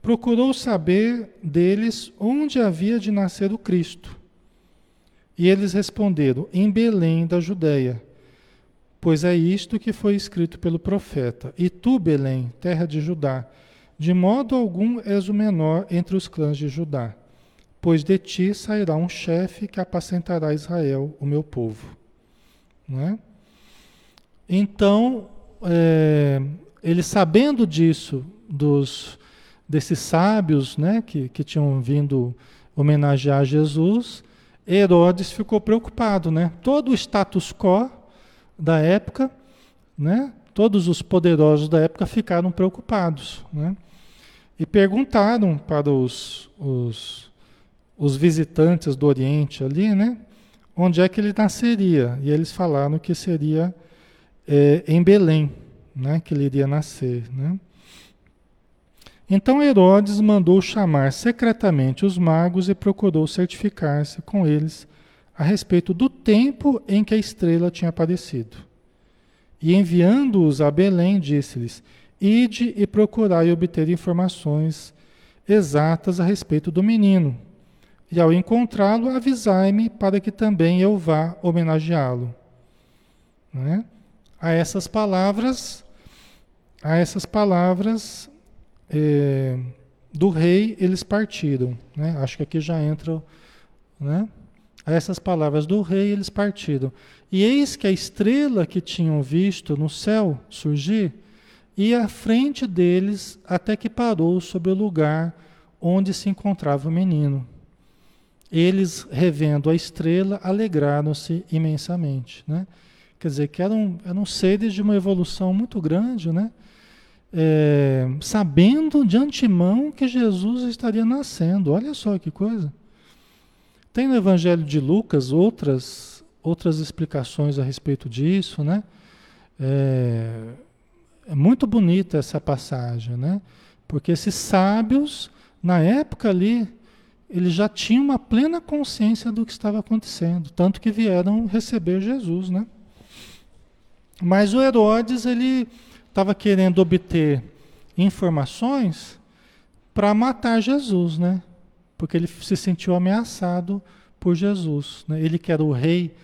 procurou saber deles onde havia de nascer o Cristo. E eles responderam: Em Belém da Judéia. Pois é isto que foi escrito pelo profeta: E tu, Belém, terra de Judá, de modo algum és o menor entre os clãs de Judá, pois de ti sairá um chefe que apacentará Israel, o meu povo. Não é? Então, é, ele sabendo disso, dos, desses sábios né, que, que tinham vindo homenagear Jesus, Herodes ficou preocupado. Né? Todo o status quo da época, né, todos os poderosos da época ficaram preocupados. Né? E perguntaram para os, os, os visitantes do Oriente ali, né, onde é que ele nasceria. E eles falaram que seria é, em Belém, né, que ele iria nascer. Né? Então Herodes mandou chamar secretamente os magos e procurou certificar-se com eles a respeito do tempo em que a estrela tinha aparecido. E enviando-os a Belém, disse-lhes: Ide e procurai obter informações exatas a respeito do menino. E ao encontrá-lo, avisai-me para que também eu vá homenageá-lo. Né? A essas palavras, a essas palavras é, do rei, eles partiram. Né? Acho que aqui já entra, né? A essas palavras do rei, eles partiram. E eis que a estrela que tinham visto no céu surgir, ia à frente deles até que parou sobre o lugar onde se encontrava o menino. Eles, revendo a estrela, alegraram-se imensamente. Né? Quer dizer, que eram, eram seres de uma evolução muito grande, né? É, sabendo de antemão que Jesus estaria nascendo. Olha só que coisa. Tem no Evangelho de Lucas outras, outras explicações a respeito disso, né? É, é muito bonita essa passagem, né? Porque esses sábios, na época ali, eles já tinham uma plena consciência do que estava acontecendo, tanto que vieram receber Jesus, né? Mas o Herodes ele estava querendo obter informações para matar Jesus, né? Porque ele se sentiu ameaçado por Jesus, né? Ele que era o rei,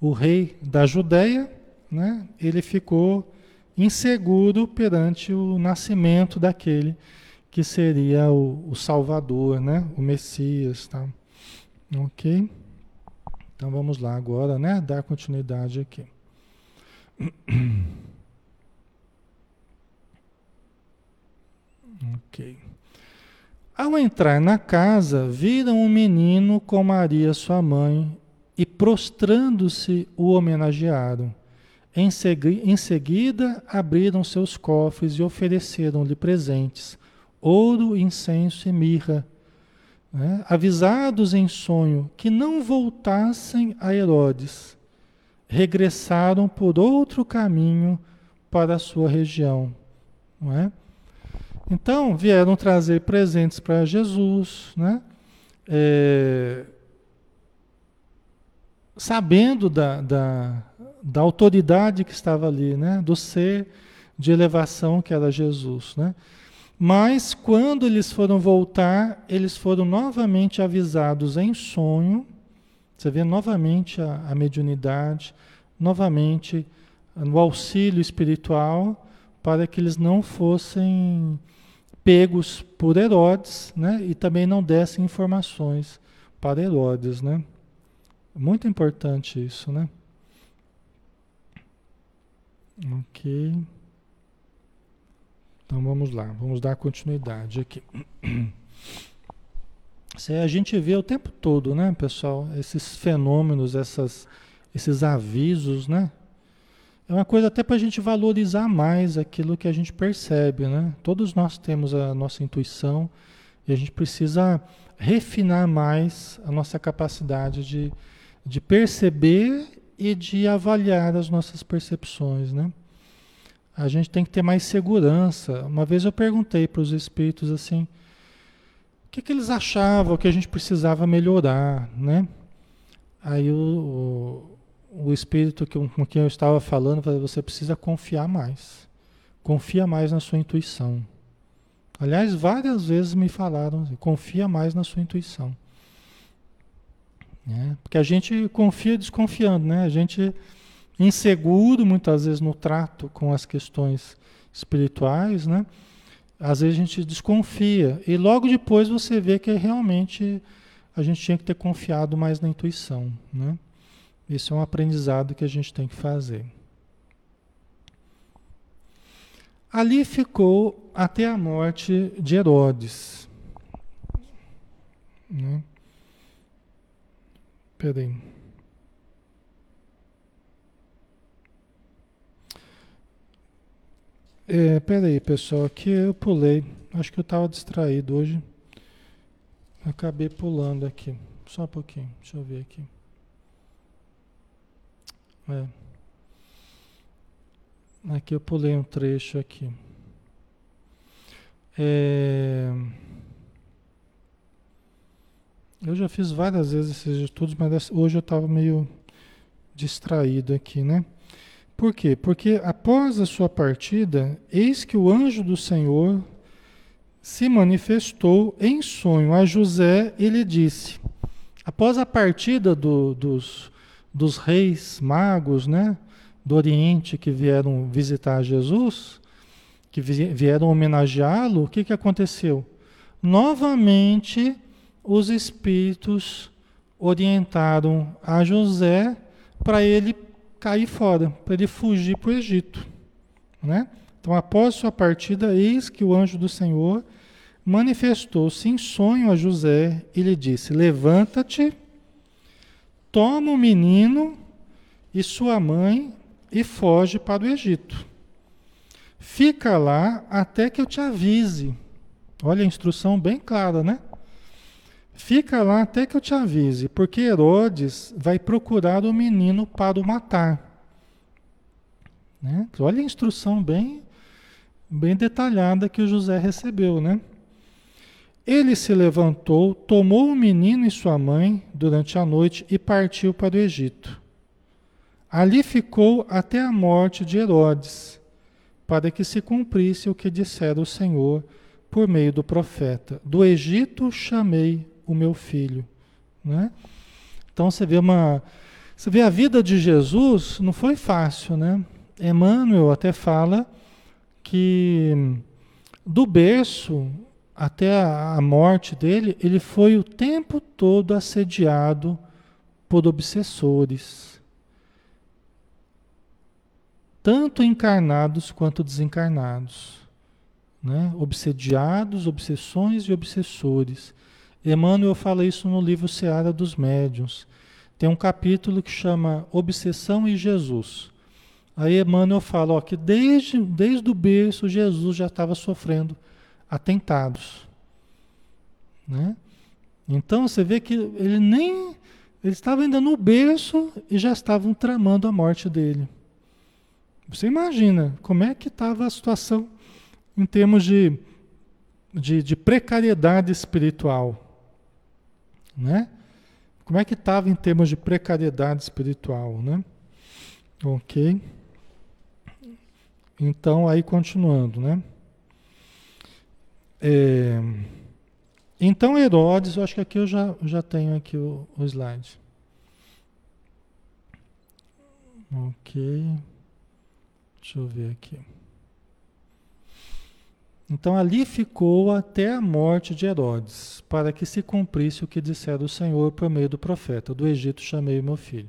o rei da Judéia, né? Ele ficou inseguro perante o nascimento daquele que seria o, o Salvador, né? O Messias, tá? Ok? Então vamos lá agora, né? Dar continuidade aqui. ok. Ao entrar na casa, viram um menino com Maria, sua mãe, e prostrando-se o homenagearam. Em, segui em seguida, abriram seus cofres e ofereceram-lhe presentes, ouro, incenso e mirra, né? avisados em sonho que não voltassem a Herodes, regressaram por outro caminho para a sua região. Não é? Então, vieram trazer presentes para Jesus, né? É, sabendo da, da, da, autoridade que estava ali, né? do ser de elevação que era Jesus. Né? Mas quando eles foram voltar, eles foram novamente avisados em sonho. Você vê novamente a, a mediunidade, novamente no auxílio espiritual, para que eles não fossem pegos por Herodes, né? E também não dessem informações para Herodes, né? Muito importante isso, né? Ok. Então vamos lá, vamos dar continuidade aqui. a gente vê o tempo todo, né, pessoal, esses fenômenos, essas, esses avisos, né? É uma coisa até para a gente valorizar mais aquilo que a gente percebe, né? Todos nós temos a nossa intuição e a gente precisa refinar mais a nossa capacidade de, de perceber e de avaliar as nossas percepções, né? A gente tem que ter mais segurança. Uma vez eu perguntei para os espíritos assim, que, que eles achavam que a gente precisava melhorar, né? Aí o, o, o espírito que, com quem eu estava falando você precisa confiar mais. Confia mais na sua intuição. Aliás, várias vezes me falaram, confia mais na sua intuição. É, porque a gente confia desconfiando, né? A gente inseguro muitas vezes no trato com as questões espirituais, né? Às vezes a gente desconfia e logo depois você vê que realmente a gente tinha que ter confiado mais na intuição, né? Isso é um aprendizado que a gente tem que fazer. Ali ficou até a morte de Herodes. Né? Peraí. É, peraí, pessoal, aqui eu pulei. Acho que eu estava distraído hoje. Acabei pulando aqui. Só um pouquinho, deixa eu ver aqui. É. Aqui eu pulei um trecho aqui. É... Eu já fiz várias vezes esses estudos, mas hoje eu estava meio distraído aqui, né? Por quê? Porque após a sua partida, eis que o anjo do Senhor se manifestou em sonho a José e lhe disse: após a partida do, dos, dos reis magos, né, do Oriente que vieram visitar Jesus, que vieram homenageá-lo, o que, que aconteceu? Novamente, os espíritos orientaram a José para ele cair fora, para ele fugir para o Egito. Né? Então, após sua partida, eis que o anjo do Senhor manifestou-se em sonho a José e lhe disse: Levanta-te, toma o menino e sua mãe e foge para o Egito. Fica lá até que eu te avise. Olha a instrução bem clara, né? Fica lá até que eu te avise, porque Herodes vai procurar o menino para o matar. Né? Olha a instrução bem, bem detalhada que o José recebeu, né? Ele se levantou, tomou o menino e sua mãe durante a noite e partiu para o Egito. Ali ficou até a morte de Herodes, para que se cumprisse o que dissera o Senhor por meio do profeta: Do Egito chamei o meu filho. Né? Então você vê uma. Você vê a vida de Jesus não foi fácil, né? Emmanuel até fala que do berço até a morte dele, ele foi o tempo todo assediado por obsessores, tanto encarnados quanto desencarnados, né? Obsediados, obsessões e obsessores. Emmanuel fala isso no livro Seara dos Médiuns. Tem um capítulo que chama Obsessão e Jesus, Aí Emmanuel fala ó, que desde, desde o berço Jesus já estava sofrendo atentados. Né? Então você vê que ele nem. Ele estava ainda no berço e já estavam tramando a morte dele. Você imagina como é que estava a situação em termos de, de, de precariedade espiritual. Né? Como é que estava em termos de precariedade espiritual, né? Ok. Então, aí continuando, né? É, então, Herodes, eu acho que aqui eu já, já tenho aqui o, o slide. Ok. Deixa eu ver aqui. Então ali ficou até a morte de Herodes, para que se cumprisse o que dissera o Senhor por meio do profeta: Do Egito chamei meu filho.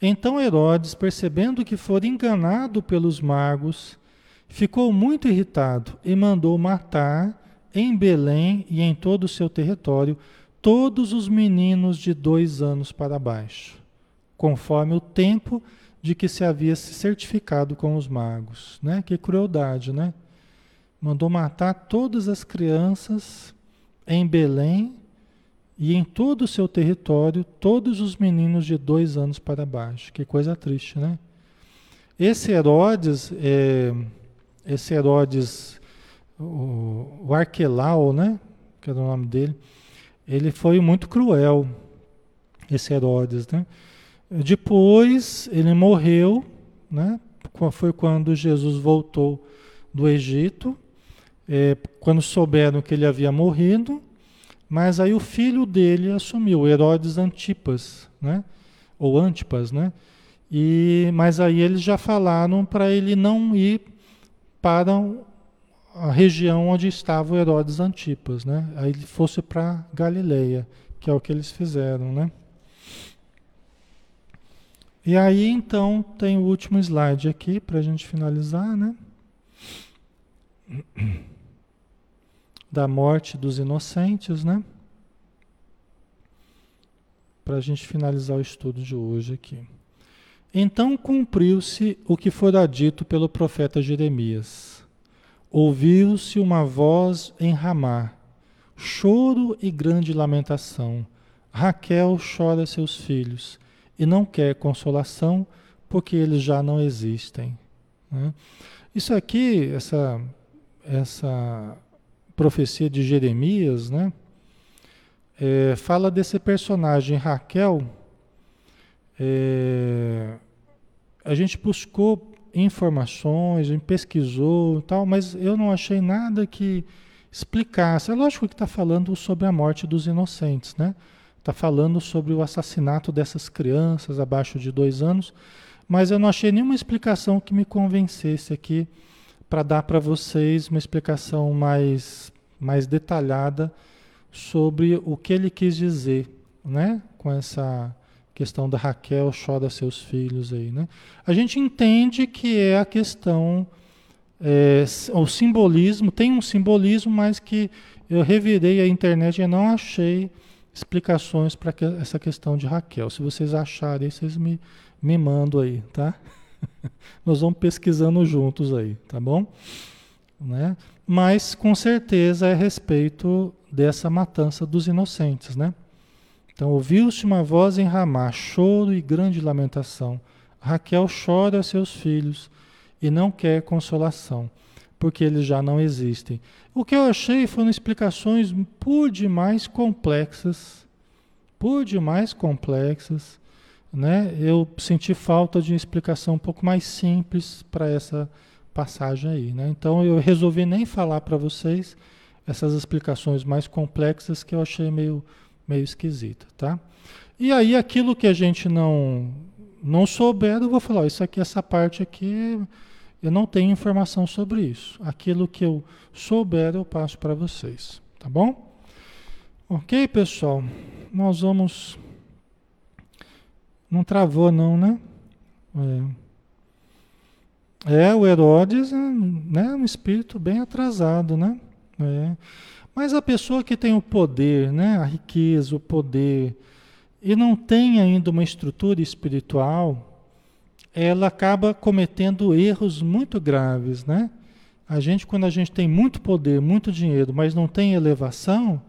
Então Herodes, percebendo que fora enganado pelos magos, ficou muito irritado e mandou matar em Belém e em todo o seu território todos os meninos de dois anos para baixo, conforme o tempo de que se havia se certificado com os magos. Né? Que crueldade, né? Mandou matar todas as crianças em Belém e em todo o seu território, todos os meninos de dois anos para baixo. Que coisa triste, né? Esse Herodes, é, esse Herodes, o, o Arquelau, né? Que era o nome dele, ele foi muito cruel, esse Herodes, né? Depois ele morreu, né? Foi quando Jesus voltou do Egito, é, quando souberam que ele havia morrido, mas aí o filho dele assumiu, Herodes Antipas, né? Ou Antipas, né? E, mas aí eles já falaram para ele não ir para a região onde estava o Herodes Antipas, né? Aí ele fosse para Galileia, que é o que eles fizeram, né? E aí então tem o último slide aqui para a gente finalizar, né? Da morte dos inocentes, né? Para a gente finalizar o estudo de hoje aqui. Então cumpriu-se o que fora dito pelo profeta Jeremias. Ouviu-se uma voz em Ramá, choro e grande lamentação. Raquel chora seus filhos e não quer consolação porque eles já não existem. Né? Isso aqui, essa, essa profecia de Jeremias, né? É, fala desse personagem Raquel. É, a gente buscou informações, pesquisou tal, mas eu não achei nada que explicasse. É lógico que está falando sobre a morte dos inocentes, né? está falando sobre o assassinato dessas crianças abaixo de dois anos, mas eu não achei nenhuma explicação que me convencesse aqui para dar para vocês uma explicação mais, mais detalhada sobre o que ele quis dizer, né? Com essa questão da Raquel chora seus filhos aí, né? A gente entende que é a questão, é, o simbolismo, tem um simbolismo, mas que eu revirei a internet e não achei explicações para que, essa questão de Raquel. Se vocês acharem, vocês me, me mandam aí, tá? Nós vamos pesquisando juntos aí, tá bom? Né? Mas com certeza é a respeito dessa matança dos inocentes, né? Então ouviu-se uma voz em Ramá, choro e grande lamentação. Raquel chora seus filhos e não quer consolação porque eles já não existem. O que eu achei foram explicações por demais complexas, por demais complexas, né? Eu senti falta de explicação um pouco mais simples para essa passagem aí, né? Então eu resolvi nem falar para vocês essas explicações mais complexas que eu achei meio meio esquisita, tá? E aí aquilo que a gente não não souber, eu vou falar, isso aqui essa parte aqui eu não tenho informação sobre isso. Aquilo que eu souber, eu passo para vocês. Tá bom? Ok, pessoal? Nós vamos. Não travou, não, né? É, é o Herodes né, um espírito bem atrasado, né? É. Mas a pessoa que tem o poder, né, a riqueza, o poder, e não tem ainda uma estrutura espiritual, ela acaba cometendo erros muito graves, né? A gente, quando a gente tem muito poder, muito dinheiro, mas não tem elevação,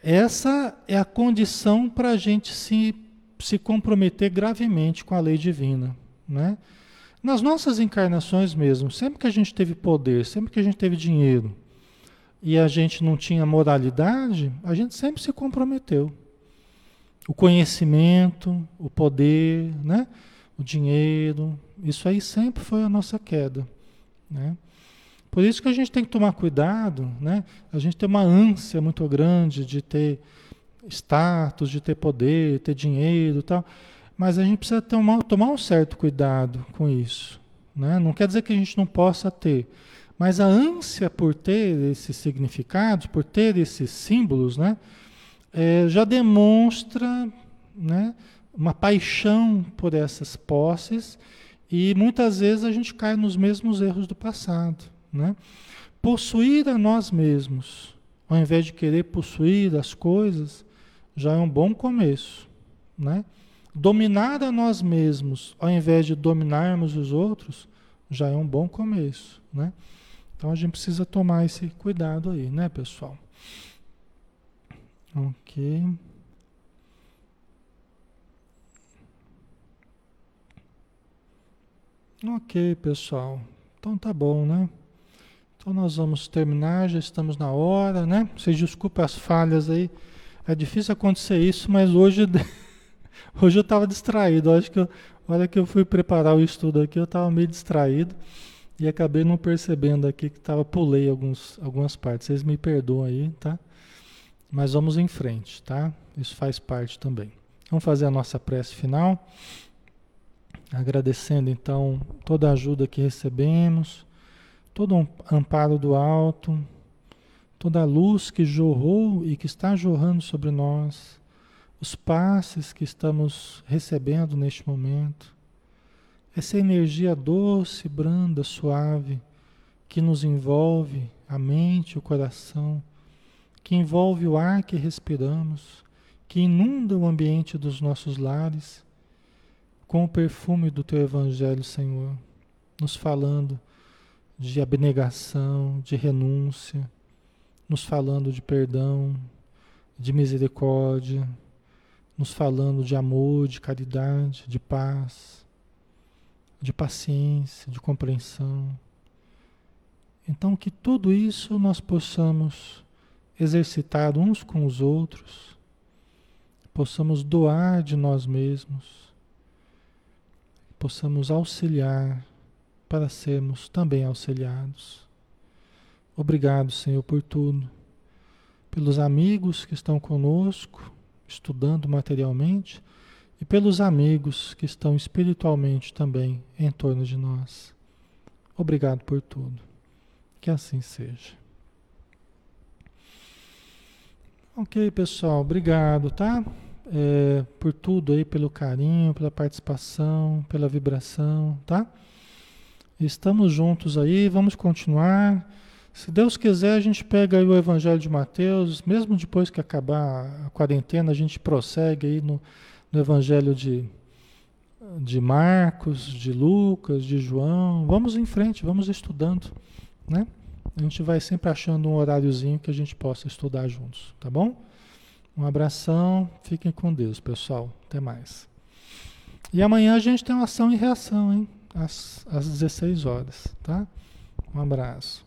essa é a condição para a gente se, se comprometer gravemente com a lei divina, né? Nas nossas encarnações mesmo, sempre que a gente teve poder, sempre que a gente teve dinheiro e a gente não tinha moralidade, a gente sempre se comprometeu. O conhecimento, o poder, né? o dinheiro, isso aí sempre foi a nossa queda. Né? Por isso que a gente tem que tomar cuidado, né? a gente tem uma ânsia muito grande de ter status, de ter poder, ter dinheiro e tal. Mas a gente precisa tomar, tomar um certo cuidado com isso. Né? Não quer dizer que a gente não possa ter. Mas a ânsia por ter esses significados, por ter esses símbolos, né? É, já demonstra né, uma paixão por essas posses e muitas vezes a gente cai nos mesmos erros do passado. Né? Possuir a nós mesmos, ao invés de querer possuir as coisas, já é um bom começo. Né? Dominar a nós mesmos, ao invés de dominarmos os outros, já é um bom começo, né? Então a gente precisa tomar esse cuidado aí, né, pessoal? Ok. Ok, pessoal. Então tá bom, né? Então nós vamos terminar, já estamos na hora, né? Vocês desculpem as falhas aí. É difícil acontecer isso, mas hoje Hoje eu estava distraído. Acho que eu, a hora que eu fui preparar o estudo aqui, eu estava meio distraído e acabei não percebendo aqui que tava pulei alguns, algumas partes. Vocês me perdoam aí, tá? Mas vamos em frente, tá? Isso faz parte também. Vamos fazer a nossa prece final. Agradecendo então toda a ajuda que recebemos, todo o amparo do alto, toda a luz que jorrou e que está jorrando sobre nós os passes que estamos recebendo neste momento, essa energia doce, branda, suave, que nos envolve a mente, o coração, que envolve o ar que respiramos, que inunda o ambiente dos nossos lares, com o perfume do Teu Evangelho, Senhor, nos falando de abnegação, de renúncia, nos falando de perdão, de misericórdia, nos falando de amor, de caridade, de paz, de paciência, de compreensão. Então, que tudo isso nós possamos exercitar uns com os outros, possamos doar de nós mesmos, possamos auxiliar para sermos também auxiliados. Obrigado, Senhor, por tudo, pelos amigos que estão conosco estudando materialmente, e pelos amigos que estão espiritualmente também em torno de nós. Obrigado por tudo. Que assim seja. Ok, pessoal, obrigado, tá? É, por tudo aí, pelo carinho, pela participação, pela vibração, tá? Estamos juntos aí, vamos continuar. Se Deus quiser, a gente pega o Evangelho de Mateus, mesmo depois que acabar a quarentena, a gente prossegue aí no, no Evangelho de, de Marcos, de Lucas, de João. Vamos em frente, vamos estudando, né? A gente vai sempre achando um horáriozinho que a gente possa estudar juntos, tá bom? Um abração, fiquem com Deus, pessoal. Até mais. E amanhã a gente tem uma ação e reação, hein? Às, às 16 horas, tá? Um abraço.